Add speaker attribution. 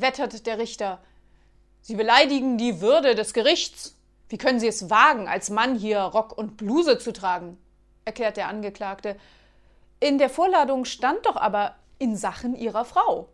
Speaker 1: wettert der Richter. Sie beleidigen die Würde des Gerichts. Wie können Sie es wagen, als Mann hier Rock und Bluse zu tragen? erklärt der Angeklagte. In der Vorladung stand doch aber in Sachen Ihrer Frau.